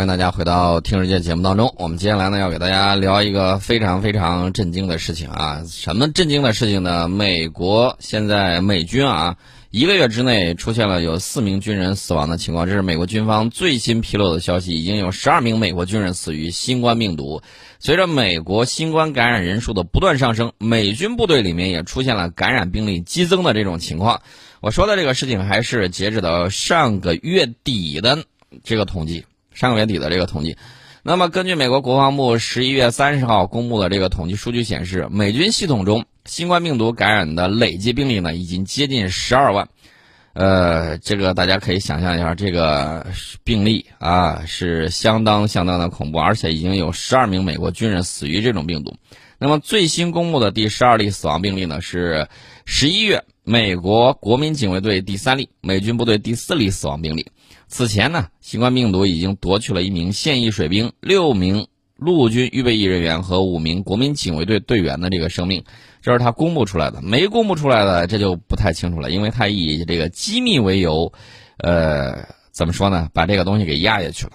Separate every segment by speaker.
Speaker 1: 欢迎大家回到听世界节目当中。我们接下来呢，要给大家聊一个非常非常震惊的事情啊！什么震惊的事情呢？美国现在美军啊，一个月之内出现了有四名军人死亡的情况，这是美国军方最新披露的消息。已经有十二名美国军人死于新冠病毒。随着美国新冠感染人数的不断上升，美军部队里面也出现了感染病例激增的这种情况。我说的这个事情还是截止到上个月底的这个统计。上个月底的这个统计，那么根据美国国防部十一月三十号公布的这个统计数据显示，美军系统中新冠病毒感染的累计病例呢，已经接近十二万。呃，这个大家可以想象一下，这个病例啊是相当相当的恐怖，而且已经有十二名美国军人死于这种病毒。那么最新公布的第十二例死亡病例呢，是十一月美国国民警卫队第三例，美军部队第四例死亡病例。此前呢，新冠病毒已经夺取了一名现役水兵、六名陆军预备役人员和五名国民警卫队队员的这个生命，这是他公布出来的。没公布出来的，这就不太清楚了，因为他以这个机密为由，呃，怎么说呢？把这个东西给压下去了。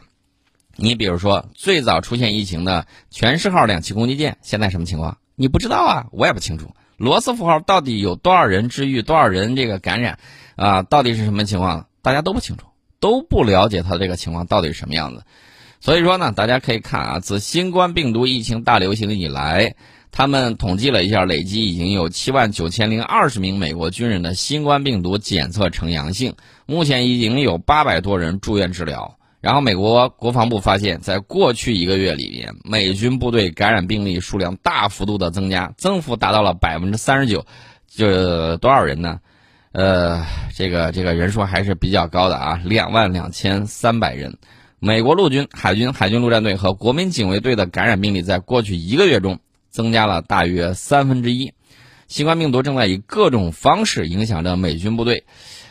Speaker 1: 你比如说，最早出现疫情的全世号两栖攻击舰，现在什么情况？你不知道啊，我也不清楚。罗斯福号到底有多少人治愈，多少人这个感染，啊，到底是什么情况？大家都不清楚。都不了解它这个情况到底是什么样子，所以说呢，大家可以看啊，自新冠病毒疫情大流行以来，他们统计了一下，累计已经有七万九千零二十名美国军人的新冠病毒检测呈阳性，目前已经有八百多人住院治疗。然后，美国国防部发现，在过去一个月里面，美军部队感染病例数量大幅度的增加，增幅达到了百分之三十九，就多少人呢？呃，这个这个人数还是比较高的啊，两万两千三百人。美国陆军、海军、海军陆战队和国民警卫队的感染病例在过去一个月中增加了大约三分之一。新冠病毒正在以各种方式影响着美军部队。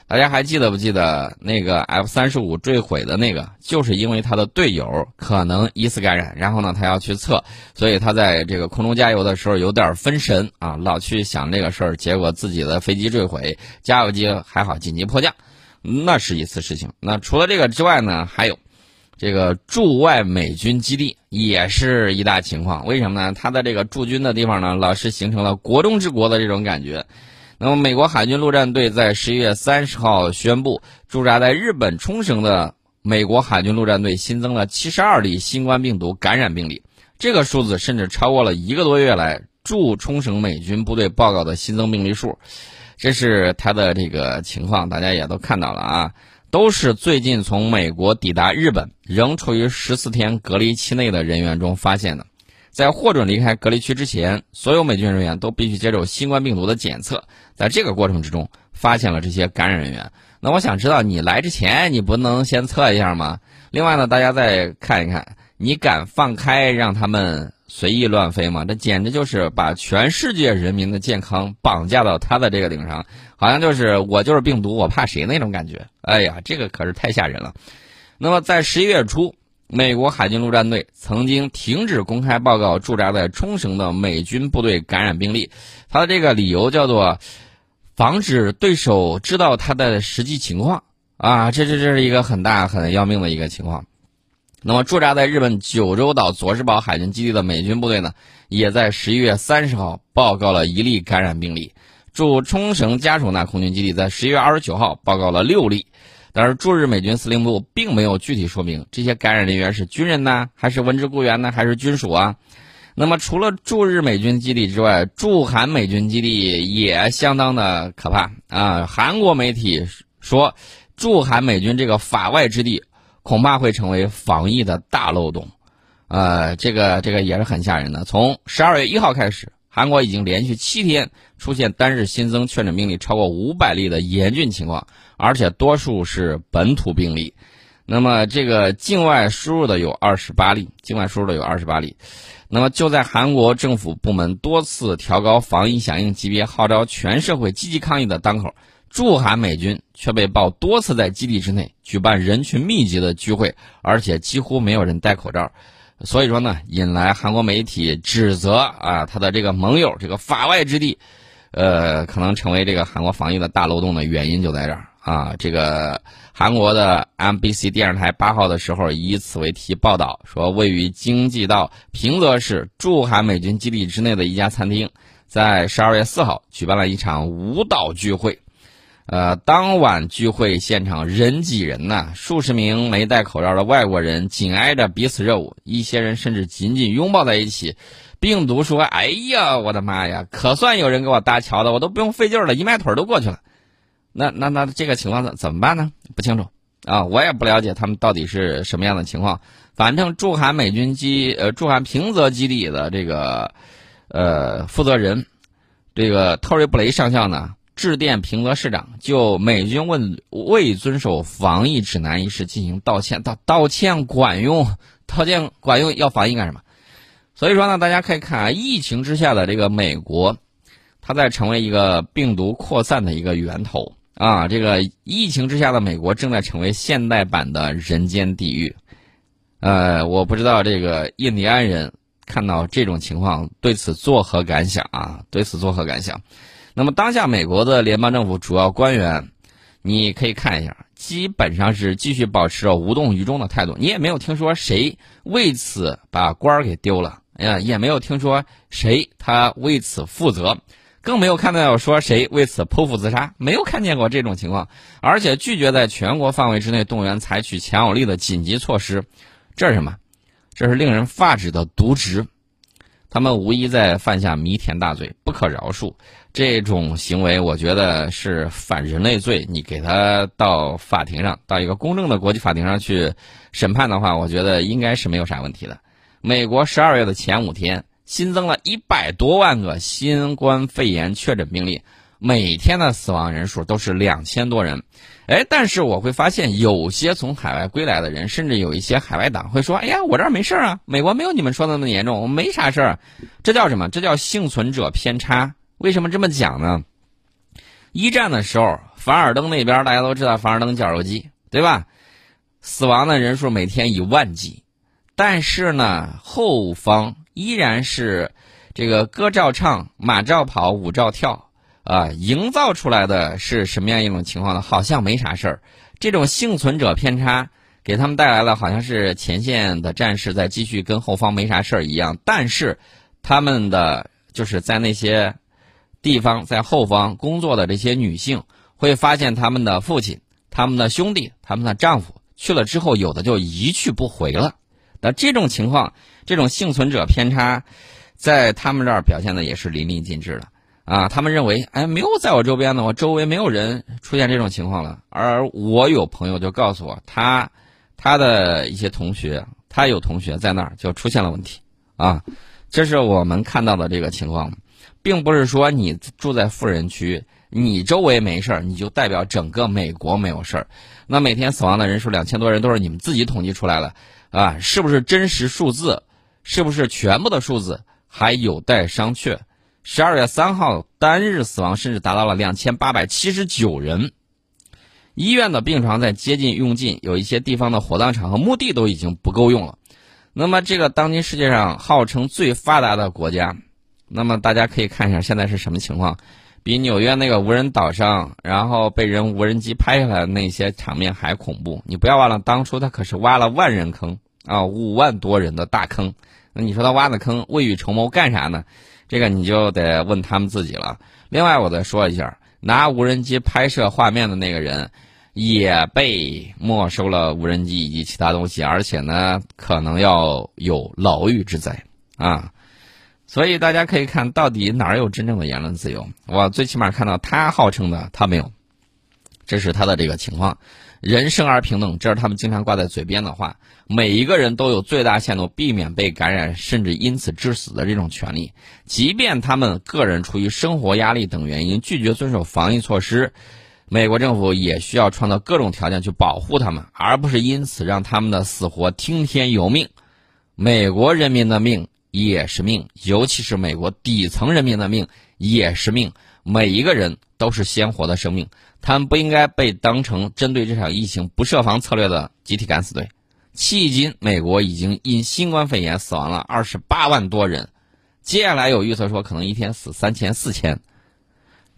Speaker 1: 大家还记得不记得那个 F 三十五坠毁的那个？就是因为他的队友可能疑似感染，然后呢，他要去测，所以他在这个空中加油的时候有点分神啊，老去想这个事儿，结果自己的飞机坠毁，加油机还好紧急迫降，那是一次事情。那除了这个之外呢，还有这个驻外美军基地也是一大情况。为什么呢？他的这个驻军的地方呢，老是形成了国中之国的这种感觉。那么，美国海军陆战队在十一月三十号宣布，驻扎在日本冲绳的美国海军陆战队新增了七十二例新冠病毒感染病例。这个数字甚至超过了一个多月来驻冲绳美军部队报告的新增病例数。这是他的这个情况，大家也都看到了啊，都是最近从美国抵达日本仍处于十四天隔离期内的人员中发现的。在获准离开隔离区之前，所有美军人员都必须接受新冠病毒的检测。在这个过程之中，发现了这些感染人员。那我想知道，你来之前你不能先测一下吗？另外呢，大家再看一看，你敢放开让他们随意乱飞吗？这简直就是把全世界人民的健康绑架到他的这个顶上，好像就是我就是病毒，我怕谁那种感觉。哎呀，这个可是太吓人了。那么在十一月初。美国海军陆战队曾经停止公开报告驻扎在冲绳的美军部队感染病例，他的这个理由叫做防止对手知道他的实际情况啊，这这这是一个很大很要命的一个情况。那么驻扎在日本九州岛佐世保海军基地的美军部队呢，也在十一月三十号报告了一例感染病例。驻冲绳加属纳空军基地在十一月二十九号报告了六例。但是驻日美军司令部并没有具体说明这些感染人员是军人呢，还是文职雇员呢，还是军属啊？那么除了驻日美军基地之外，驻韩美军基地也相当的可怕啊！韩国媒体说，驻韩美军这个法外之地恐怕会成为防疫的大漏洞，呃，这个这个也是很吓人的。从十二月一号开始。韩国已经连续七天出现单日新增确诊病例超过五百例的严峻情况，而且多数是本土病例。那么，这个境外输入的有二十八例，境外输入的有二十八例。那么，就在韩国政府部门多次调高防疫响应级别，号召全社会积极抗疫的当口，驻韩美军却被曝多次在基地之内举办人群密集的聚会，而且几乎没有人戴口罩。所以说呢，引来韩国媒体指责啊，他的这个盟友这个法外之地，呃，可能成为这个韩国防疫的大漏洞的原因就在这儿啊，这个韩国的 MBC 电视台八号的时候以此为题报道说，位于京畿道平泽市驻韩美军基地之内的一家餐厅，在十二月四号举办了一场舞蹈聚会。呃，当晚聚会现场人挤人呐，数十名没戴口罩的外国人紧挨着彼此热舞，一些人甚至紧紧拥抱在一起。病毒说：“哎呀，我的妈呀，可算有人给我搭桥的，我都不用费劲了，一迈腿都过去了。”那那那这个情况怎怎么办呢？不清楚啊，我也不了解他们到底是什么样的情况。反正驻韩美军基呃驻韩平泽基地的这个呃负责人，这个特瑞布雷上校呢。致电平泽市长，就美军问未遵守防疫指南一事进行道歉。道道歉管用，道歉管用，要防疫干什么？所以说呢，大家可以看啊，疫情之下的这个美国，它在成为一个病毒扩散的一个源头啊。这个疫情之下的美国正在成为现代版的人间地狱。呃，我不知道这个印第安人看到这种情况对此作何感想啊？对此作何感想？那么，当下美国的联邦政府主要官员，你可以看一下，基本上是继续保持着无动于衷的态度。你也没有听说谁为此把官儿给丢了，呀，也没有听说谁他为此负责，更没有看到有说谁为此剖腹自杀，没有看见过这种情况，而且拒绝在全国范围之内动员采取强有力的紧急措施，这是什么？这是令人发指的渎职。他们无疑在犯下弥天大罪，不可饶恕。这种行为，我觉得是反人类罪。你给他到法庭上，到一个公正的国际法庭上去审判的话，我觉得应该是没有啥问题的。美国十二月的前五天新增了一百多万个新冠肺炎确诊病例，每天的死亡人数都是两千多人。哎，但是我会发现，有些从海外归来的人，甚至有一些海外党会说：“哎呀，我这儿没事啊，美国没有你们说的那么严重，我没啥事儿。”这叫什么？这叫幸存者偏差。为什么这么讲呢？一战的时候，凡尔登那边大家都知道凡尔登绞肉机，对吧？死亡的人数每天以万计，但是呢，后方依然是这个歌照唱、马照跑、舞照跳啊，营造出来的是什么样一种情况呢？好像没啥事儿。这种幸存者偏差给他们带来了好像是前线的战士在继续跟后方没啥事儿一样，但是他们的就是在那些。地方在后方工作的这些女性会发现他们的父亲、他们的兄弟、他们的丈夫去了之后，有的就一去不回了。那这种情况，这种幸存者偏差，在他们这儿表现的也是淋漓尽致的啊！他们认为，哎，没有在我周边的，我周围没有人出现这种情况了。而我有朋友就告诉我，他他的一些同学，他有同学在那儿就出现了问题啊！这是我们看到的这个情况。并不是说你住在富人区，你周围没事儿，你就代表整个美国没有事儿。那每天死亡的人数两千多人都是你们自己统计出来了，啊，是不是真实数字？是不是全部的数字还有待商榷？十二月三号单日死亡甚至达到了两千八百七十九人，医院的病床在接近用尽，有一些地方的火葬场和墓地都已经不够用了。那么，这个当今世界上号称最发达的国家。那么大家可以看一下现在是什么情况，比纽约那个无人岛上，然后被人无人机拍下来的那些场面还恐怖。你不要忘了，当初他可是挖了万人坑啊，五万多人的大坑。那你说他挖的坑未雨绸缪干啥呢？这个你就得问他们自己了。另外，我再说一下，拿无人机拍摄画面的那个人也被没收了无人机以及其他东西，而且呢，可能要有牢狱之灾啊。所以大家可以看到底哪儿有真正的言论自由？我最起码看到他号称的他没有，这是他的这个情况。人生而平等，这是他们经常挂在嘴边的话。每一个人都有最大限度避免被感染，甚至因此致死的这种权利。即便他们个人出于生活压力等原因拒绝遵守防疫措施，美国政府也需要创造各种条件去保护他们，而不是因此让他们的死活听天由命。美国人民的命。也是命，尤其是美国底层人民的命也是命。每一个人都是鲜活的生命，他们不应该被当成针对这场疫情不设防策略的集体敢死队。迄今，美国已经因新冠肺炎死亡了二十八万多人，接下来有预测说可能一天死三千、四千。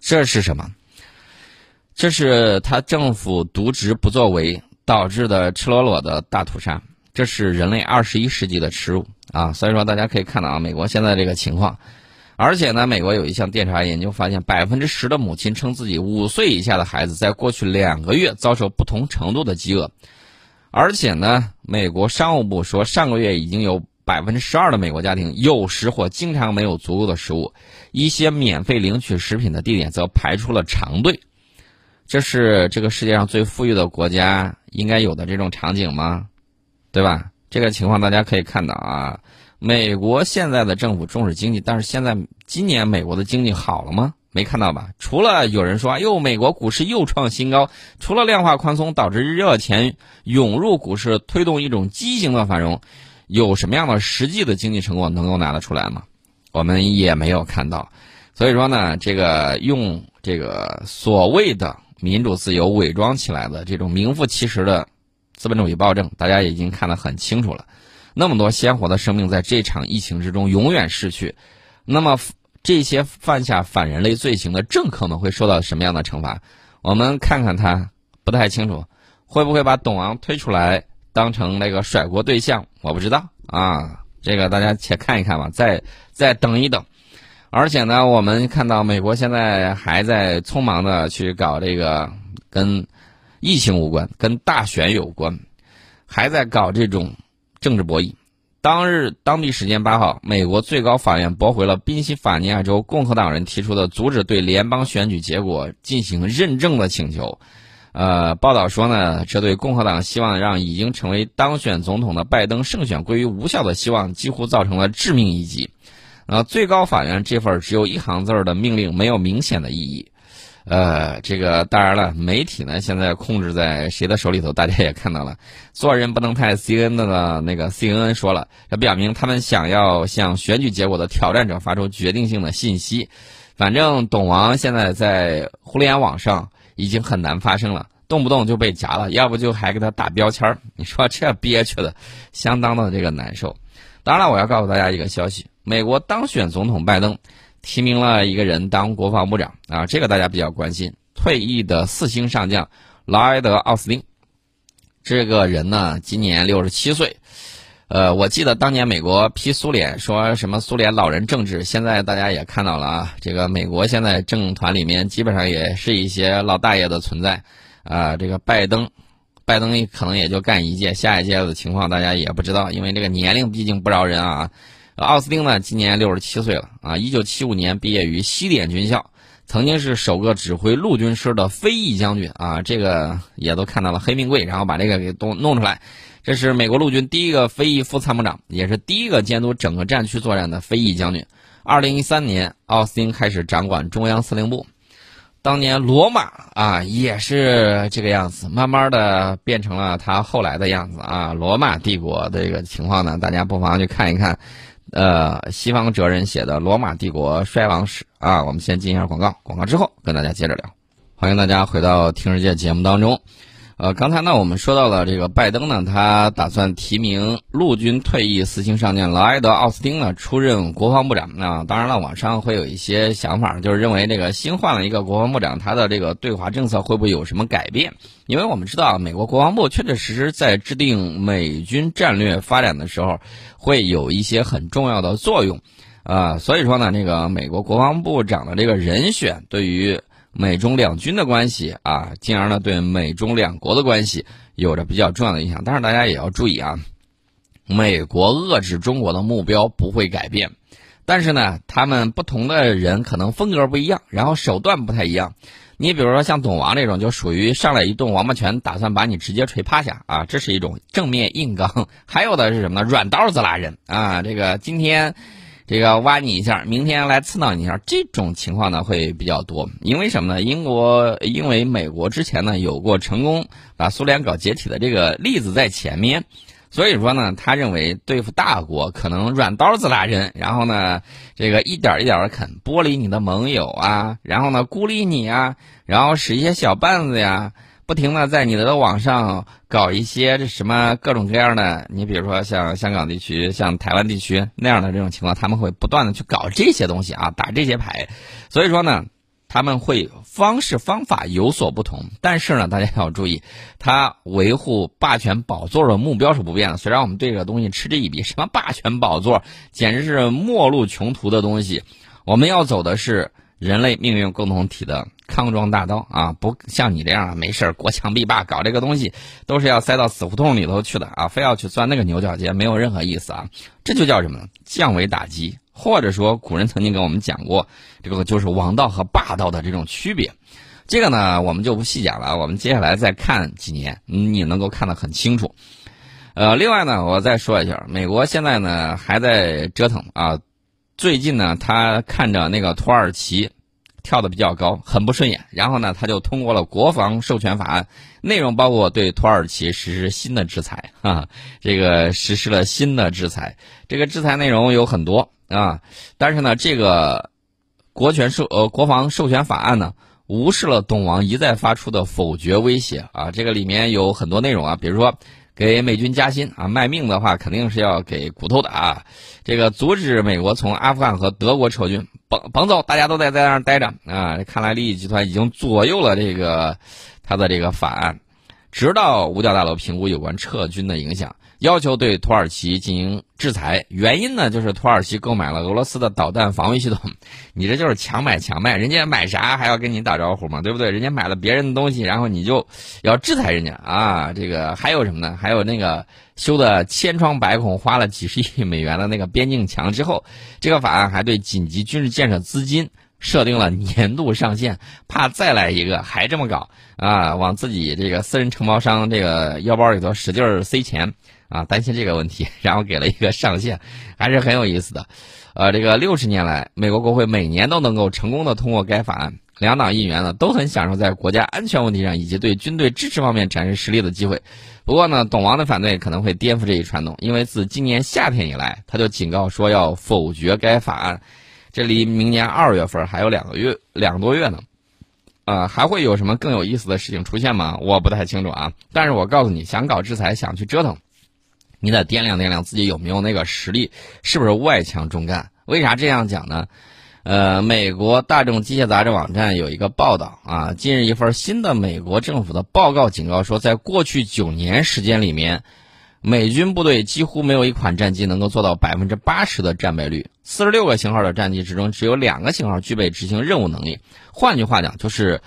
Speaker 1: 这是什么？这是他政府渎职不作为导致的赤裸裸的大屠杀，这是人类二十一世纪的耻辱啊！所以说，大家可以看到啊，美国现在这个情况，而且呢，美国有一项调查研究发现，百分之十的母亲称自己五岁以下的孩子在过去两个月遭受不同程度的饥饿，而且呢，美国商务部说，上个月已经有百分之十二的美国家庭有时或经常没有足够的食物，一些免费领取食品的地点则排出了长队。这是这个世界上最富裕的国家应该有的这种场景吗？对吧？这个情况大家可以看到啊，美国现在的政府重视经济，但是现在今年美国的经济好了吗？没看到吧？除了有人说，哟，美国股市又创新高，除了量化宽松导致热钱涌入股市，推动一种畸形的繁荣，有什么样的实际的经济成果能够拿得出来吗？我们也没有看到。所以说呢，这个用这个所谓的。民主自由伪装起来的这种名副其实的资本主义暴政，大家已经看得很清楚了。那么多鲜活的生命在这场疫情之中永远逝去，那么这些犯下反人类罪行的政客们会受到什么样的惩罚？我们看看他不太清楚，会不会把董王推出来当成那个甩锅对象？我不知道啊，这个大家且看一看吧，再再等一等。而且呢，我们看到美国现在还在匆忙的去搞这个跟疫情无关、跟大选有关，还在搞这种政治博弈。当日当地时间八号，美国最高法院驳回了宾夕法尼亚州共和党人提出的阻止对联邦选举结果进行认证的请求。呃，报道说呢，这对共和党希望让已经成为当选总统的拜登胜选归于无效的希望，几乎造成了致命一击。呃，最高法院这份只有一行字儿的命令没有明显的意义，呃，这个当然了，媒体呢现在控制在谁的手里头，大家也看到了，做人不能太 C N 的呢那个 C N N 说了，这表明他们想要向选举结果的挑战者发出决定性的信息。反正董王现在在互联网上已经很难发声了，动不动就被夹了，要不就还给他打标签儿，你说这憋屈的，相当的这个难受。当然了，我要告诉大家一个消息。美国当选总统拜登提名了一个人当国防部长啊，这个大家比较关心。退役的四星上将劳埃德·奥斯汀，这个人呢今年六十七岁。呃，我记得当年美国批苏联说什么苏联老人政治，现在大家也看到了啊，这个美国现在政团里面基本上也是一些老大爷的存在啊。这个拜登，拜登可能也就干一届，下一届的情况大家也不知道，因为这个年龄毕竟不饶人啊。奥斯汀呢，今年六十七岁了啊！一九七五年毕业于西点军校，曾经是首个指挥陆军师的飞翼将军啊！这个也都看到了黑名贵，然后把这个给都弄出来。这是美国陆军第一个飞翼副参谋长，也是第一个监督整个战区作战的飞翼将军。二零一三年，奥斯汀开始掌管中央司令部。当年罗马啊，也是这个样子，慢慢的变成了他后来的样子啊！罗马帝国这个情况呢，大家不妨去看一看。呃，西方哲人写的《罗马帝国衰亡史》啊，我们先进一下广告，广告之后跟大家接着聊。欢迎大家回到《听世界》节目当中。呃，刚才呢，我们说到了这个拜登呢，他打算提名陆军退役四星上将劳埃德·奥斯汀呢出任国防部长。那当然了，网上会有一些想法，就是认为这个新换了一个国防部长，他的这个对华政策会不会有什么改变？因为我们知道，美国国防部确确实实在制定美军战略发展的时候，会有一些很重要的作用。啊，所以说呢，那个美国国防部长的这个人选对于。美中两军的关系啊，进而呢对美中两国的关系有着比较重要的影响。但是大家也要注意啊，美国遏制中国的目标不会改变，但是呢，他们不同的人可能风格不一样，然后手段不太一样。你比如说像董王这种，就属于上来一顿王八拳，打算把你直接锤趴下啊，这是一种正面硬刚。还有的是什么呢？软刀子拉人啊，这个今天。这个挖你一下，明天来刺挠你一下，这种情况呢会比较多。因为什么呢？英国因为美国之前呢有过成功把苏联搞解体的这个例子在前面，所以说呢，他认为对付大国可能软刀子拉人，然后呢，这个一点一点的啃，剥离你的盟友啊，然后呢孤立你啊，然后使一些小绊子呀。不停的在你的网上搞一些这什么各种各样的，你比如说像香港地区、像台湾地区那样的这种情况，他们会不断的去搞这些东西啊，打这些牌。所以说呢，他们会方式方法有所不同，但是呢，大家要注意，他维护霸权宝座的目标是不变的。虽然我们对这个东西嗤之以鼻，什么霸权宝座，简直是末路穷途的东西。我们要走的是人类命运共同体的康庄大道啊！不像你这样没事国强必霸，搞这个东西都是要塞到死胡同里头去的啊！非要去钻那个牛角尖，没有任何意思啊！这就叫什么？降维打击。或者说，古人曾经跟我们讲过，这个就是王道和霸道的这种区别。这个呢，我们就不细讲了。我们接下来再看几年，你能够看得很清楚。呃，另外呢，我再说一下，美国现在呢还在折腾啊。最近呢，他看着那个土耳其跳的比较高，很不顺眼，然后呢，他就通过了国防授权法案，内容包括对土耳其实施新的制裁 啊，这个实施了新的制裁。这个制裁内容有很多。啊，但是呢，这个国权授呃国防授权法案呢，无视了董王一再发出的否决威胁啊。这个里面有很多内容啊，比如说给美军加薪啊，卖命的话肯定是要给骨头的啊。这个阻止美国从阿富汗和德国撤军，甭甭走，大家都在在那儿待着啊。看来利益集团已经左右了这个他的这个法案，直到五角大楼评估有关撤军的影响。要求对土耳其进行制裁，原因呢就是土耳其购买了俄罗斯的导弹防御系统，你这就是强买强卖，人家买啥还要跟你打招呼吗？对不对？人家买了别人的东西，然后你就要制裁人家啊！这个还有什么呢？还有那个修的千疮百孔，花了几十亿美元的那个边境墙之后，这个法案还对紧急军事建设资金设定了年度上限，怕再来一个还这么搞啊，往自己这个私人承包商这个腰包里头使劲塞钱。啊，担心这个问题，然后给了一个上限，还是很有意思的。呃，这个六十年来，美国国会每年都能够成功的通过该法案，两党议员呢都很享受在国家安全问题上以及对军队支持方面展示实力的机会。不过呢，董王的反对可能会颠覆这一传统，因为自今年夏天以来，他就警告说要否决该法案。这离明年二月份还有两个月，两个多月呢。啊，还会有什么更有意思的事情出现吗？我不太清楚啊。但是我告诉你，想搞制裁，想去折腾。你得掂量掂量自己有没有那个实力，是不是外强中干？为啥这样讲呢？呃，美国大众机械杂志网站有一个报道啊，近日一份新的美国政府的报告警告说，在过去九年时间里面，美军部队几乎没有一款战机能够做到百分之八十的战备率。四十六个型号的战机之中，只有两个型号具备执行任务能力。换句话讲，就是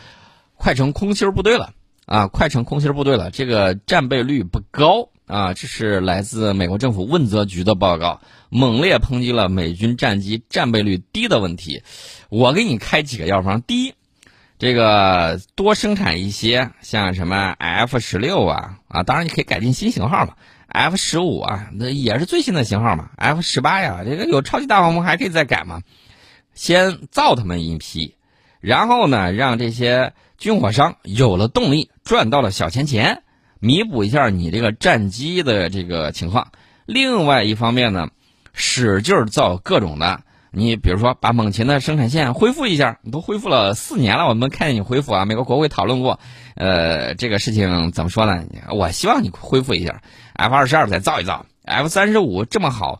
Speaker 1: 快成空心部队了啊，快成空心部队了，这个战备率不高。啊，这是来自美国政府问责局的报告，猛烈抨击了美军战机战备率低的问题。我给你开几个药方：第一，这个多生产一些像什么 F 十六啊啊，当然你可以改进新型号嘛，F 十五啊，那也是最新的型号嘛，F 十八呀，这个有超级大黄蜂还可以再改嘛。先造他们一批，然后呢，让这些军火商有了动力，赚到了小钱钱。弥补一下你这个战机的这个情况，另外一方面呢，使劲造各种的。你比如说，把猛禽的生产线恢复一下，你都恢复了四年了，我们看见你恢复啊。美国国会讨论过，呃，这个事情怎么说呢？我希望你恢复一下，F 二十二再造一造，F 三十五这么好，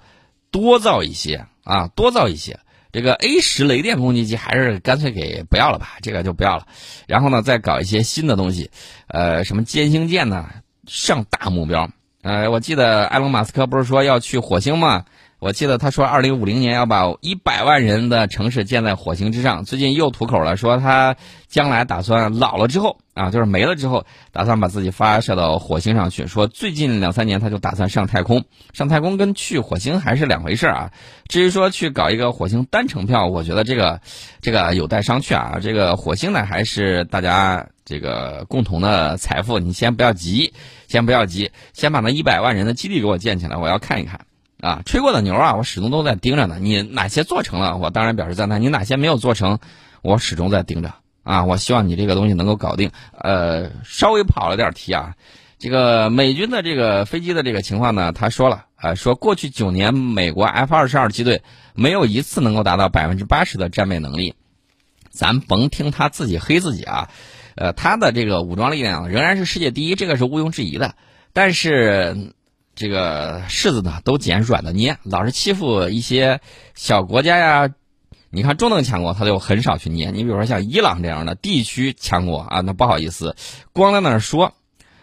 Speaker 1: 多造一些啊，多造一些。这个 A 十雷电攻击机还是干脆给不要了吧，这个就不要了。然后呢，再搞一些新的东西，呃，什么歼星舰呢？上大目标。呃，我记得埃隆·马斯克不是说要去火星吗？我记得他说，二零五零年要把一百万人的城市建在火星之上。最近又吐口了，说他将来打算老了之后啊，就是没了之后，打算把自己发射到火星上去。说最近两三年他就打算上太空，上太空跟去火星还是两回事啊。至于说去搞一个火星单程票，我觉得这个这个有待商榷啊。这个火星呢，还是大家这个共同的财富。你先不要急，先不要急，先把那一百万人的基地给我建起来，我要看一看。啊，吹过的牛啊，我始终都在盯着呢。你哪些做成了，我当然表示赞叹；你哪些没有做成，我始终在盯着。啊，我希望你这个东西能够搞定。呃，稍微跑了点题啊，这个美军的这个飞机的这个情况呢，他说了啊，说过去九年美国 F 二十二机队没有一次能够达到百分之八十的战备能力。咱甭听他自己黑自己啊，呃，他的这个武装力量仍然是世界第一，这个是毋庸置疑的。但是。这个柿子呢都捡软的捏，老是欺负一些小国家呀，你看中等强国，他就很少去捏。你比如说像伊朗这样的地区强国啊，那不好意思，光在那儿说。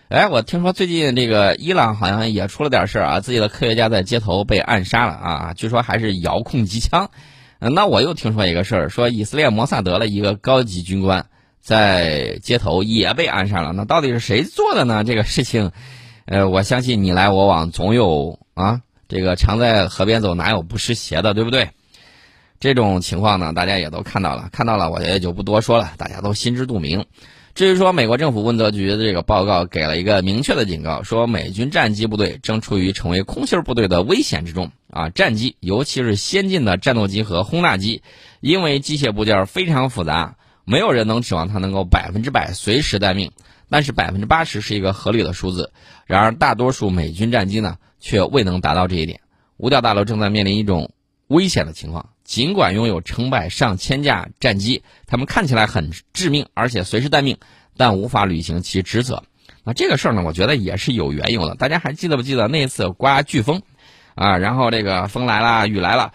Speaker 1: 哎，我听说最近这个伊朗好像也出了点事儿啊，自己的科学家在街头被暗杀了啊，据说还是遥控机枪。那我又听说一个事儿，说以色列摩萨德的一个高级军官在街头也被暗杀了。那到底是谁做的呢？这个事情，呃，我相信你来我往，总有啊，这个常在河边走，哪有不湿鞋的，对不对？这种情况呢，大家也都看到了，看到了，我也就不多说了，大家都心知肚明。至于说美国政府问责局的这个报告给了一个明确的警告，说美军战机部队正处于成为空心部队的危险之中啊！战机，尤其是先进的战斗机和轰炸机，因为机械部件非常复杂，没有人能指望它能够百分之百随时待命。但是百分之八十是一个合理的数字。然而，大多数美军战机呢，却未能达到这一点。五角大楼正在面临一种危险的情况。尽管拥有成百上千架战机，他们看起来很致命，而且随时待命，但无法履行其职责。那这个事儿呢，我觉得也是有缘由的。大家还记得不记得那次刮飓风，啊，然后这个风来了，雨来了，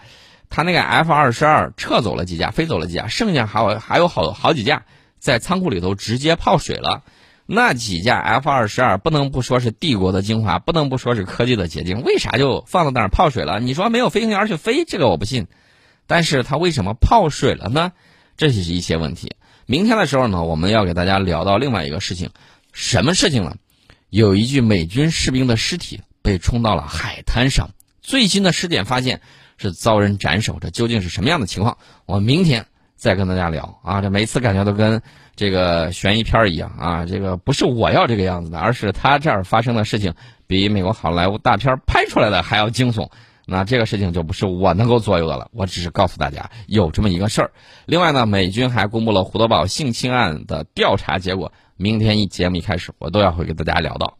Speaker 1: 他那个 F 二十二撤走了几架，飞走了几架，剩下还有还有好好几架在仓库里头直接泡水了。那几架 F 二十二不能不说是帝国的精华，不能不说是科技的结晶。为啥就放在那儿泡水了？你说没有飞行员去飞，这个我不信。但是它为什么泡水了呢？这是一些问题。明天的时候呢，我们要给大家聊到另外一个事情，什么事情呢？有一具美军士兵的尸体被冲到了海滩上，最新的尸检发现是遭人斩首，这究竟是什么样的情况？我明天再跟大家聊啊！这每次感觉都跟这个悬疑片一样啊！这个不是我要这个样子的，而是他这儿发生的事情比美国好莱坞大片拍出来的还要惊悚。那这个事情就不是我能够左右的了，我只是告诉大家有这么一个事儿。另外呢，美军还公布了胡德堡性侵案的调查结果，明天一节目一开始，我都要会给大家聊到。